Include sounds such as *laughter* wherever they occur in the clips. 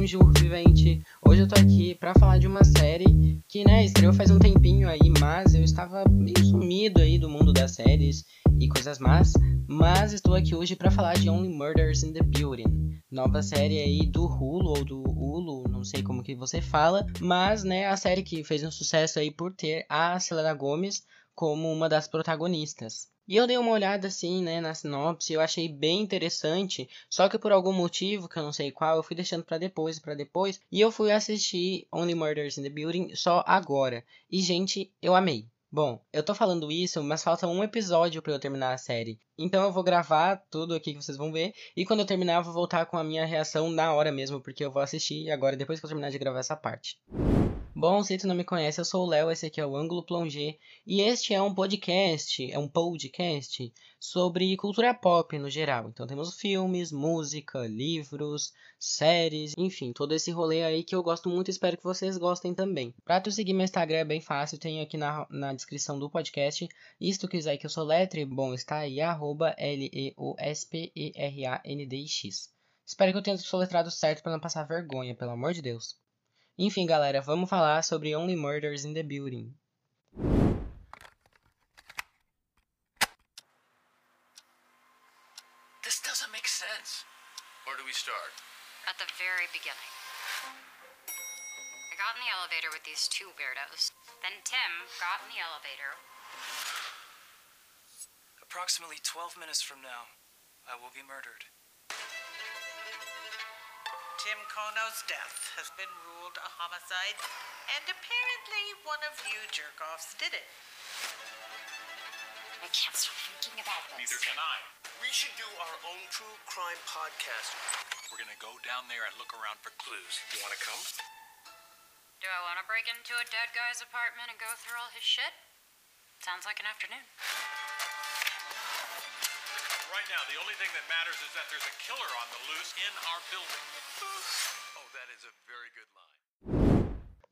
Bonjour, vivente! Hoje eu tô aqui pra falar de uma série que, né, estreou faz um tempinho aí, mas eu estava meio sumido aí do mundo das séries e coisas más. Mas estou aqui hoje para falar de Only Murders in the Building, nova série aí do Hulu ou do Hulu, não sei como que você fala, mas, né, a série que fez um sucesso aí por ter a Selena Gomez como uma das protagonistas. E eu dei uma olhada assim, né, na sinopse, eu achei bem interessante, só que por algum motivo, que eu não sei qual, eu fui deixando para depois, para depois, e eu fui assistir Only Murders in the Building só agora. E gente, eu amei. Bom, eu tô falando isso, mas falta um episódio para eu terminar a série. Então eu vou gravar tudo aqui que vocês vão ver. E quando eu terminar, eu vou voltar com a minha reação na hora mesmo, porque eu vou assistir agora depois que eu terminar de gravar essa parte. Bom, se tu não me conhece, eu sou o Léo, esse aqui é o Ângulo Plongé, e este é um podcast, é um podcast sobre cultura pop no geral. Então temos filmes, música, livros, séries, enfim, todo esse rolê aí que eu gosto muito e espero que vocês gostem também. Pra tu seguir meu Instagram é bem fácil, tenho aqui na, na descrição do podcast. E se tu quiser que eu sou letre, bom, está aí, arroba L-E-O-S-P-E-R-A-N-D-I-X. Espero que eu tenha soletrado certo para não passar vergonha, pelo amor de Deus. Enfim, galera, vamos falar sobre Only Murders in the Building. This doesn't make sense. Where do we start? At the very beginning. I got in the elevator with these two weirdos. Then Tim got in the elevator. Approximately 12 minutes from now, I will be murdered. Tim Kono's death has been ruled a homicide, and apparently one of you jerk-offs did it. I can't stop thinking about this. Neither can I. We should do our own true crime podcast. We're gonna go down there and look around for clues. You wanna come? Do I want to break into a dead guy's apartment and go through all his shit? Sounds like an afternoon. Now, the only thing that matters is that there's a killer on the loose in our building. Oh, that is a very good line.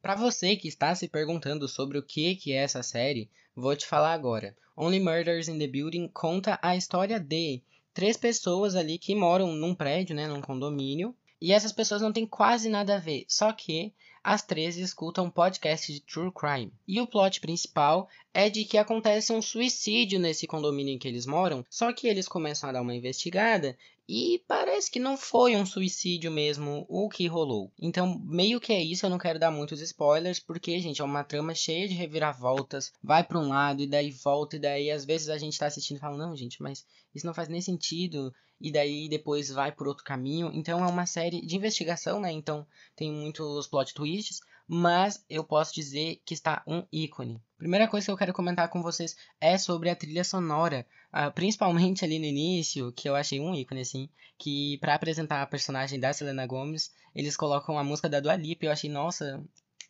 Para você que está se perguntando sobre o que que é essa série, vou te falar agora. Only Murders in the Building conta a história de três pessoas ali que moram num prédio, né, num condomínio, e essas pessoas não têm quase nada a ver, só que as três escutam um podcast de true crime. E o plot principal é de que acontece um suicídio nesse condomínio em que eles moram, só que eles começam a dar uma investigada e parece que não foi um suicídio mesmo o que rolou. Então, meio que é isso, eu não quero dar muitos spoilers, porque, gente, é uma trama cheia de reviravoltas, vai para um lado e daí volta, e daí às vezes a gente tá assistindo e fala, não, gente, mas isso não faz nem sentido, e daí depois vai por outro caminho. Então é uma série de investigação, né? Então tem muitos plot twists, mas eu posso dizer que está um ícone. Primeira coisa que eu quero comentar com vocês é sobre a trilha sonora, uh, principalmente ali no início, que eu achei um ícone assim, que para apresentar a personagem da Selena Gomez, eles colocam a música da Dua Lipa, eu achei, nossa,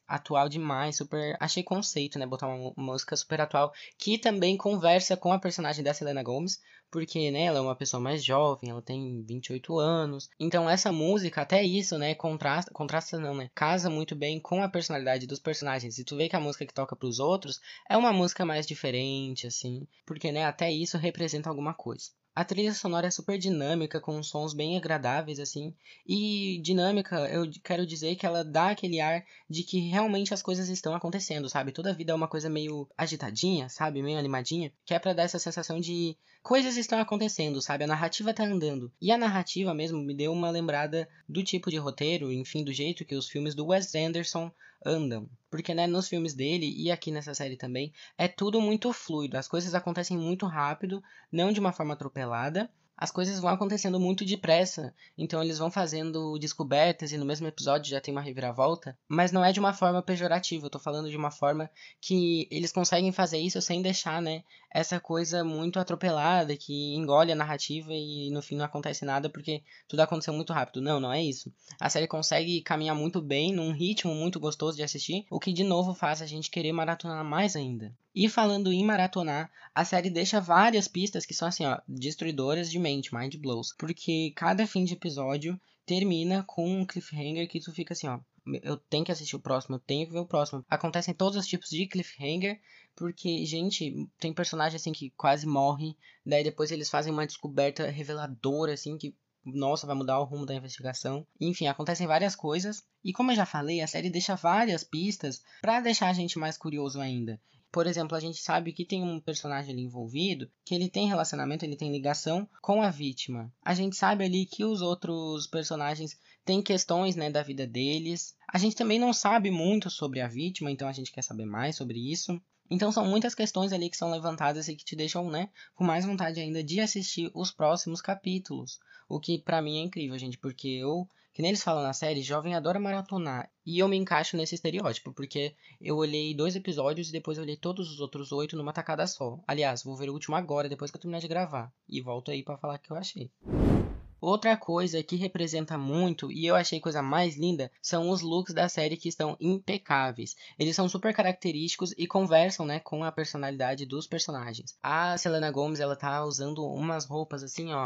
atual demais, super. Achei conceito, né? Botar uma, música super atual que também conversa com a personagem da Selena Gomez, porque, né, ela é uma pessoa mais jovem, ela tem 28 anos. Então, essa música, até isso, né, contrasta, contrasta não, né? Casa muito bem com a personalidade dos personagens. E tu vê que a música que toca pros outros é uma música mais diferente, assim, porque, né, até isso representa alguma coisa. A trilha sonora é super dinâmica, com sons bem agradáveis, assim. E dinâmica, eu quero dizer que ela dá aquele ar de que realmente as coisas estão acontecendo, sabe? Toda a vida é uma coisa meio agitadinha, sabe? Meio animadinha. Que é pra dar essa sensação de coisas estão acontecendo, sabe? A narrativa tá andando. E a narrativa mesmo me deu uma lembrada do tipo de roteiro, enfim, do jeito que os filmes do Wes Anderson andam. Porque, né, nos filmes dele e aqui nessa série também, é tudo muito fluido. As coisas acontecem muito rápido, não de uma forma atropelada. As coisas vão acontecendo muito depressa, então eles vão fazendo descobertas e no mesmo episódio já tem uma reviravolta, mas não é de uma forma pejorativa, eu tô falando de uma forma que eles conseguem fazer isso sem deixar, né, essa coisa muito atropelada que engole a narrativa e no fim não acontece nada porque tudo aconteceu muito rápido. Não, não é isso. A série consegue caminhar muito bem, num ritmo muito gostoso de assistir, o que de novo faz a gente querer maratonar mais ainda. E falando em maratonar, a série deixa várias pistas que são assim, ó, destruidoras de mind blows, porque cada fim de episódio termina com um cliffhanger que tu fica assim, ó, eu tenho que assistir o próximo, eu tenho que ver o próximo. Acontecem todos os tipos de cliffhanger, porque, gente, tem personagem assim que quase morre, daí depois eles fazem uma descoberta reveladora, assim, que nossa, vai mudar o rumo da investigação. Enfim, acontecem várias coisas. E como eu já falei, a série deixa várias pistas para deixar a gente mais curioso ainda. Por exemplo, a gente sabe que tem um personagem ali envolvido, que ele tem relacionamento, ele tem ligação com a vítima. A gente sabe ali que os outros personagens têm questões, né, da vida deles. A gente também não sabe muito sobre a vítima, então a gente quer saber mais sobre isso. Então são muitas questões ali que são levantadas e que te deixam, né, com mais vontade ainda de assistir os próximos capítulos. O que para mim é incrível, gente, porque eu, que nem eles falam na série, jovem adora maratonar. E eu me encaixo nesse estereótipo, porque eu olhei dois episódios e depois eu olhei todos os outros oito numa tacada só. Aliás, vou ver o último agora, depois que eu terminar de gravar. E volto aí para falar o que eu achei. Outra coisa que representa muito e eu achei coisa mais linda são os looks da série que estão impecáveis. Eles são super característicos e conversam, né, com a personalidade dos personagens. A Selena Gomez, ela tá usando umas roupas assim, ó,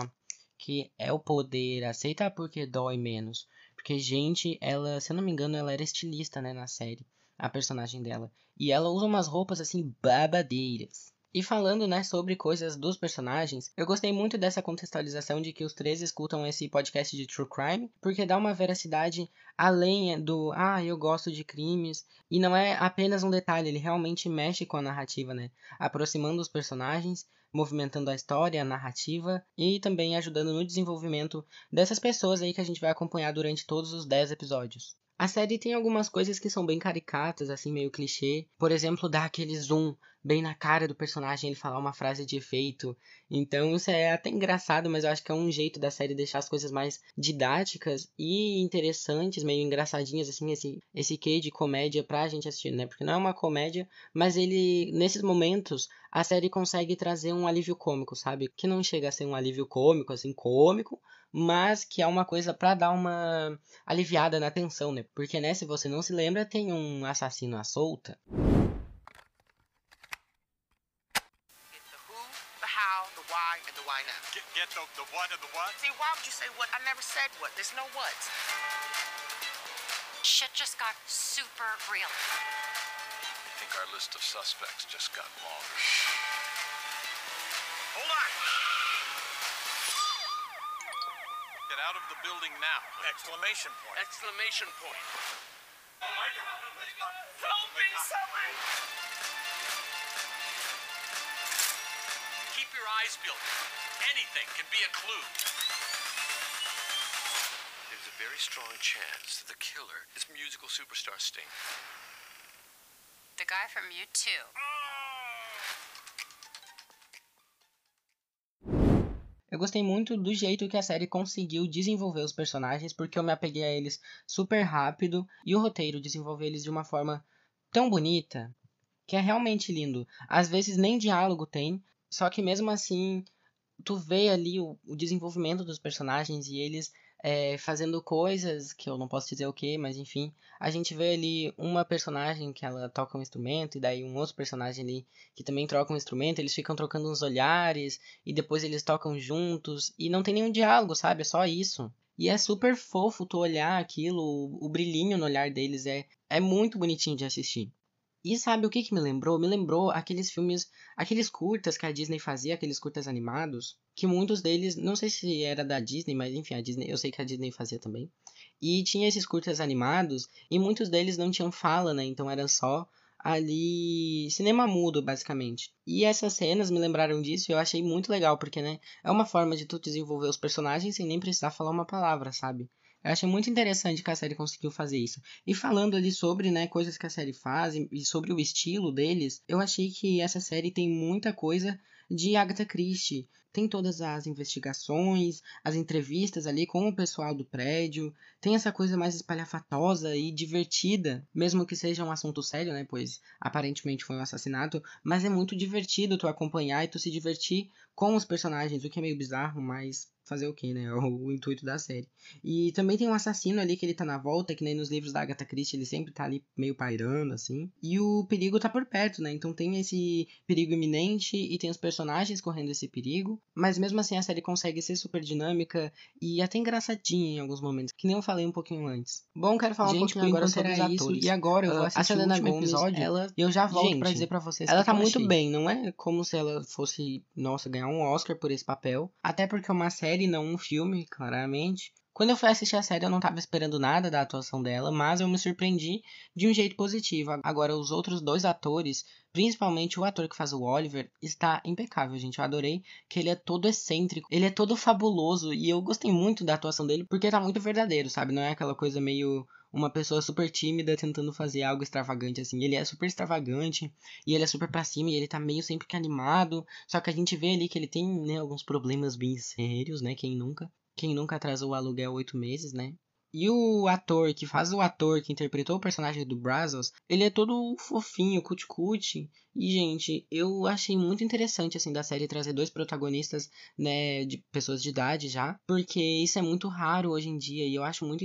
que é o poder, aceita porque dói menos. Porque gente, ela, se eu não me engano, ela era estilista, né, na série, a personagem dela. E ela usa umas roupas assim babadeiras. E falando, né, sobre coisas dos personagens, eu gostei muito dessa contextualização de que os três escutam esse podcast de True Crime, porque dá uma veracidade além do, ah, eu gosto de crimes, e não é apenas um detalhe, ele realmente mexe com a narrativa, né, aproximando os personagens, movimentando a história, a narrativa e também ajudando no desenvolvimento dessas pessoas aí que a gente vai acompanhar durante todos os 10 episódios. A série tem algumas coisas que são bem caricatas, assim, meio clichê. Por exemplo, dá aquele zoom bem na cara do personagem, ele falar uma frase de efeito. Então isso é até engraçado, mas eu acho que é um jeito da série deixar as coisas mais didáticas e interessantes, meio engraçadinhas, assim, esse, esse quê de comédia pra gente assistir, né? Porque não é uma comédia, mas ele, nesses momentos, a série consegue trazer um alívio cômico, sabe? Que não chega a ser um alívio cômico, assim, cômico, mas que é uma coisa para dar uma aliviada na tensão, né? Porque, né, se você não se lembra, tem um assassino à solta. Get, get the, the what and the what? See, why would you say what? I never said what. There's no what. Shit just got super real. I think our list of suspects just got longer. Hold on! Get out of the building now. Exclamation point. Exclamation point. Oh my god! Help me, someone! Keep your eyes peeled. Anything can be a clue. There's a very strong chance that the killer is musical superstar Sting. The guy from U2. Eu gostei muito do jeito que a série conseguiu desenvolver os personagens, porque eu me apeguei a eles super rápido e o roteiro desenvolveu eles de uma forma tão bonita que é realmente lindo. Às vezes nem diálogo tem, só que mesmo assim tu vê ali o, o desenvolvimento dos personagens e eles é, fazendo coisas que eu não posso dizer o que, mas enfim, a gente vê ali uma personagem que ela toca um instrumento e daí um outro personagem ali que também troca um instrumento, eles ficam trocando uns olhares e depois eles tocam juntos e não tem nenhum diálogo, sabe? É só isso. E é super fofo tu olhar aquilo, o, brilhinho no olhar deles é, é muito bonitinho de assistir. E sabe o que, que me lembrou? Me lembrou aqueles filmes, aqueles curtas que a Disney fazia, aqueles curtas animados, que muitos deles, não sei se era da Disney, mas enfim, a Disney, eu sei que a Disney fazia também. E tinha esses curtas animados, e muitos deles não tinham fala, né? Então era só ali cinema mudo, basicamente. E essas cenas me lembraram disso e eu achei muito legal, porque, né, é uma forma de tu desenvolver os personagens sem nem precisar falar uma palavra, sabe? Eu achei muito interessante que a série conseguiu fazer isso. E falando ali sobre, né, coisas que a série faz e sobre o estilo deles, eu achei que essa série tem muita coisa de Agatha Christie. Tem todas as investigações, as entrevistas ali com o pessoal do prédio, tem essa coisa mais espalhafatosa e divertida, mesmo que seja um assunto sério, né, pois aparentemente foi um assassinato, mas é muito divertido tu acompanhar e tu se divertir com os personagens, o que é meio bizarro, mas fazer o que, né? É *laughs* o, o, intuito da série. E também tem um assassino ali que ele tá na volta, que nem nos livros da Agatha Christie, ele sempre tá ali meio pairando, assim. E o perigo tá por perto, né? Então tem esse perigo iminente e tem os personagens correndo esse perigo. mas mesmo assim a série consegue ser super dinâmica e até engraçadinha em alguns momentos, que nem eu falei um pouquinho antes. Bom, quero falar Gente, um pouquinho agora sobre era os isso, atores. e agora eu Ah, vou a assistir o último Gomez, episódio, ela e eu já volto Gente, pra dizer pra vocês ela que tá muito achei. bem, não é como se ela fosse, nossa, ganhar um Oscar por esse papel. Até porque é uma série, não um filme, claramente. Quando eu fui assistir a série, eu não tava esperando nada da atuação dela, mas eu me surpreendi de um jeito positivo. Agora, os outros dois atores, principalmente o ator que faz o Oliver, está impecável, gente. Eu adorei que ele é todo excêntrico, ele é todo fabuloso, e eu gostei muito da atuação dele, porque tá muito verdadeiro, sabe? Não é aquela coisa meio uma pessoa super tímida tentando fazer algo extravagante assim. Ele é super extravagante e ele é super pra cima e ele tá meio sempre que animado. Só que a gente vê ali que ele tem, né, alguns problemas bem sérios, né? Quem nunca? Quem nunca atrasou o aluguel oito meses, né? E o ator que faz o ator que interpretou o personagem do Brazos, ele é todo fofinho, cuticute. E, gente, eu achei muito interessante, assim, da série trazer dois protagonistas, né, de pessoas de idade já. Porque isso é muito raro hoje em dia. E eu acho muito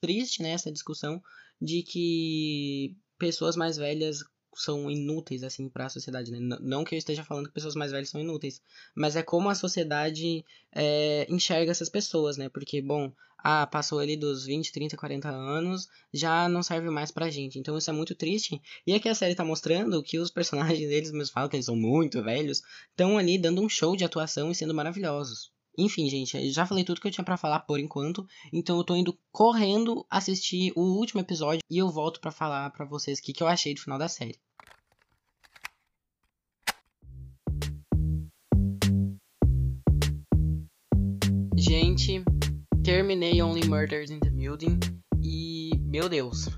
triste, né, essa discussão de que pessoas mais velhas são inúteis, assim, para a sociedade, né? Não que eu esteja falando que pessoas mais velhas são inúteis, mas é como a sociedade é, enxerga essas pessoas, né? Porque, bom, ah, passou ali dos 20, 30, 40 anos, já não serve mais pra gente. Então isso é muito triste. E aqui a série tá mostrando que os personagens deles mesmos falam que eles são muito velhos, estão ali dando um show de atuação e sendo maravilhosos. Enfim, gente, já falei tudo que eu tinha pra falar por enquanto, então eu tô indo correndo assistir o último episódio e eu volto pra falar pra vocês o que, que eu achei do final da série. Gente, terminei Only Murders in the Building e, meu Deus.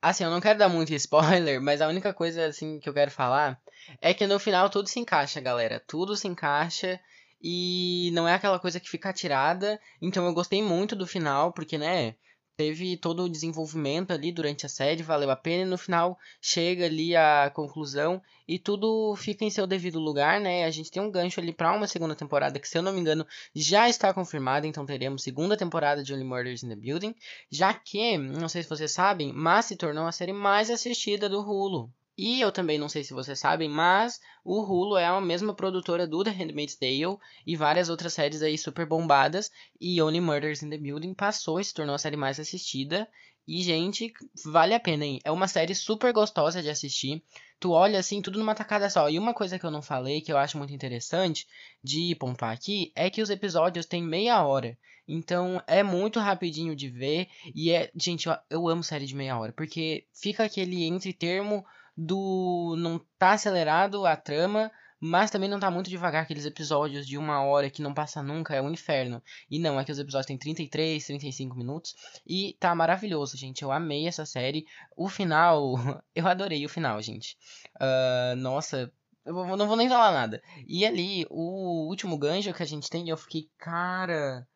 Assim, eu não quero dar muito *laughs* spoiler, mas a única coisa assim que eu quero falar é que no final tudo se encaixa, galera. Tudo se encaixa e não é aquela coisa que fica atirada. Então eu gostei muito do final, porque, né, teve todo o desenvolvimento ali durante a série, valeu a pena e no final chega ali a conclusão e tudo fica em seu devido lugar, né? A gente tem um gancho ali para uma segunda temporada que, se eu não me engano, já está confirmada, então teremos segunda temporada de Only Murders in the Building, já que, não sei se vocês sabem, mas se tornou a série mais assistida do Hulu. E eu também não sei se vocês sabem, mas o Hulu é a mesma produtora do The Handmaid's Tale e várias outras séries aí super bombadas. E Only Murders in the Building passou e se tornou a série mais assistida. E, gente, vale a pena, hein? É uma série super gostosa de assistir. Tu olha assim, tudo numa tacada só. E uma coisa que eu não falei, que eu acho muito interessante de pontuar aqui, é que os episódios têm meia hora. Então é muito rapidinho de ver. E é. Gente, eu, eu amo série de meia hora. Porque fica aquele entre termo do não tá acelerado a trama, mas também não tá muito devagar aqueles episódios de uma hora que não passa nunca, é um inferno. E não, é que os episódios têm 33, 35 minutos e tá maravilhoso, gente. Eu amei essa série. O final, *laughs* eu adorei o final, gente. Ah, nossa, eu não vou nem falar nada. E ali, o último gancho que a gente tem, eu fiquei, cara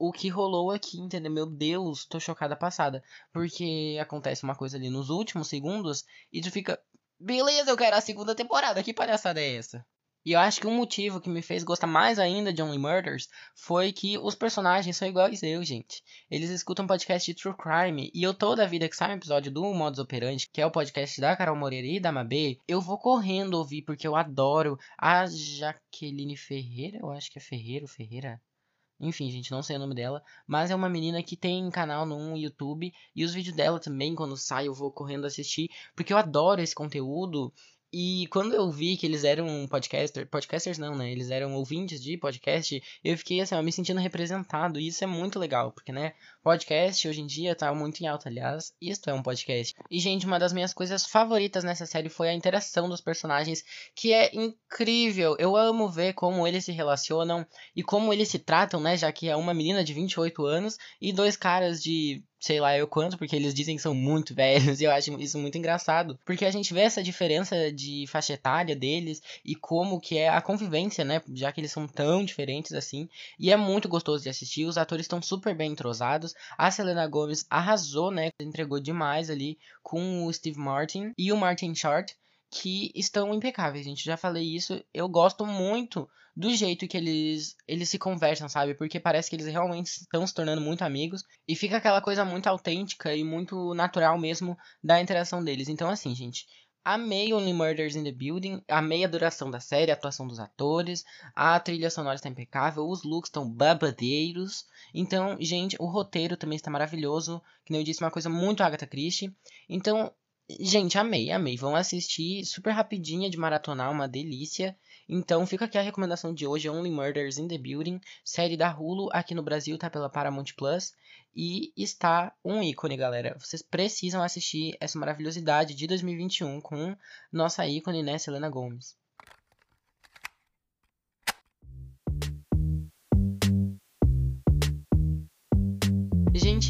o que rolou aqui, entendeu? Meu Deus, tô chocada passada. Porque acontece uma coisa ali nos últimos segundos e tu fica, beleza, eu quero a segunda temporada, que palhaçada é essa? E eu acho que um motivo que me fez gostar mais ainda de Only Murders foi que os personagens são iguais eu, gente. Eles escutam podcast de True Crime e eu toda a vida que sai um episódio do Modus Operandi, que é o podcast da Carol Moreira e da Mabê, eu vou correndo ouvir porque eu adoro a Jaqueline Ferreira, eu acho que é Ferreira ou Ferreira. Enfim, gente, não sei o nome dela. Mas é uma menina que tem canal no YouTube. E os vídeos dela também, quando sai, eu vou correndo assistir. Porque eu adoro esse conteúdo. E quando eu vi que eles eram podcaster, podcasters não, né? Eles eram ouvintes de podcast, eu fiquei assim, ó, me sentindo representado. E isso é muito legal, porque, né? Podcast hoje em dia tá muito em alta, aliás. Isto é um podcast. E, gente, uma das minhas coisas favoritas nessa série foi a interação dos personagens, que é incrível. Eu amo ver como eles se relacionam e como eles se tratam, né? Já que é uma menina de 28 anos e dois caras de sei lá eu quanto, porque eles dizem que são muito *laughs* velhos, e eu acho isso muito engraçado. Porque a gente vê essa diferença de faixa etária deles e como que é a convivência, né? Já que eles são tão diferentes assim. E é muito gostoso de assistir, os atores estão super bem entrosados. A Selena Gomez arrasou, né? Entregou demais ali com o Steve Martin e o Martin Short, que estão impecáveis, gente. Já falei isso, eu gosto muito do jeito que eles eles se conversam, sabe? Porque parece que eles realmente estão se tornando muito amigos e fica aquela coisa muito autêntica e muito natural mesmo da interação deles. Então assim, gente, Amei Only Murders in the Building, amei a duração da série, a atuação dos atores, a trilha sonora está impecável, os looks estão babadeiros. Então, gente, o roteiro também está maravilhoso, que nem eu disse, uma coisa muito Agatha Christie. Então, gente, amei, amei. Vão assistir super rapidinha de maratonar, uma delícia. Então fica aqui a recomendação de hoje, Only Murders in the Building, série da Hulu, aqui no Brasil tá pela Paramount Plus e está um ícone, galera. Vocês precisam assistir essa maravilhosidade de 2021 com nossa ícone, né, Selena Gomez.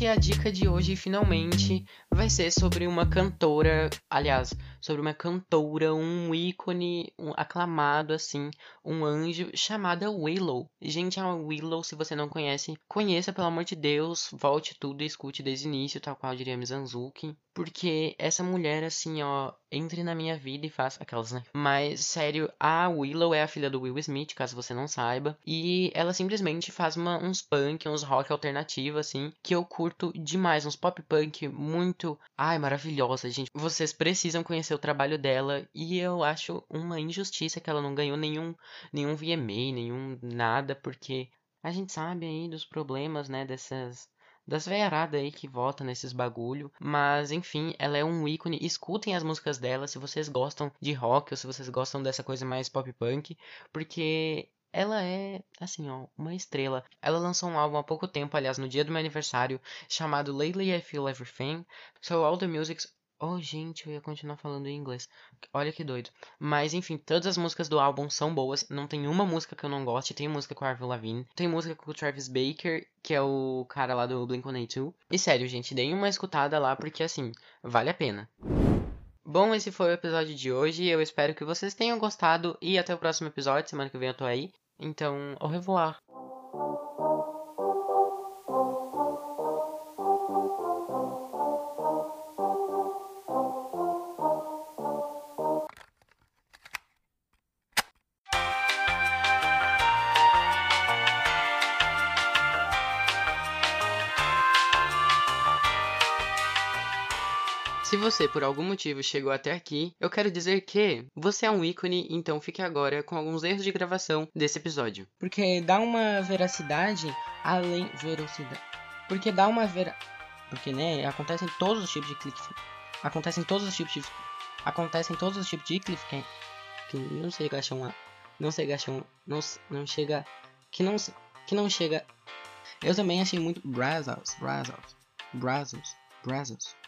Gente, a dica de hoje finalmente vai ser sobre uma cantora, aliás, sobre uma cantora, um ícone um aclamado assim, um anjo chamada Willow. Gente, a Willow, se você não conhece, conheça pelo amor de Deus, volte tudo e escute desde o início, tal qual diria Mizanzuki, porque essa mulher assim, ó, entre na minha vida e faça aquelas, né? Mas sério, a Willow é a filha do Will Smith, caso você não saiba, e ela simplesmente faz uma, uns punk, uns rock alternativo assim, que eu curto demais, uns pop punk muito, ai, maravilhosa, gente. Vocês precisam conhecer o trabalho dela e eu acho uma injustiça que ela não ganhou nenhum nenhum VMA, nenhum nada, porque a gente sabe aí dos problemas, né, dessas das veiaradas aí que votam nesses bagulho. Mas, enfim, ela é um ícone. Escutem as músicas dela se vocês gostam de rock ou se vocês gostam dessa coisa mais pop punk. Porque ela é, assim, ó, uma estrela. Ela lançou um álbum há pouco tempo, aliás, no dia do meu aniversário, chamado Lately I Feel Everything. So all the musics Oh, gente, eu ia continuar falando em inglês. Olha que doido. Mas, enfim, todas as músicas do álbum são boas. Não tem uma música que eu não goste. Tem música com a Avril Lavigne. Tem música com o Travis Baker, que é o cara lá do Blink-182. E sério, gente, deem uma escutada lá, porque, assim, vale a pena. Bom, esse foi o episódio de hoje. Eu espero que vocês tenham gostado. E até o próximo episódio. Semana que vem eu tô aí. Então, au revoir. Você por algum motivo chegou até aqui, eu quero dizer que você é um ícone, então fique agora com alguns erros de gravação desse episódio. Porque dá uma veracidade além. Velocidade. Porque dá uma vera. Porque, né, acontecem todos os tipos de clique. Acontecem todos os tipos de. Acontecem todos os tipos de clique. Que, não sei gachão Não sei gachão. Não, não chega. Que não, que não chega. Eu também achei muito. Brazos. Brazos. Brazos. Brazos.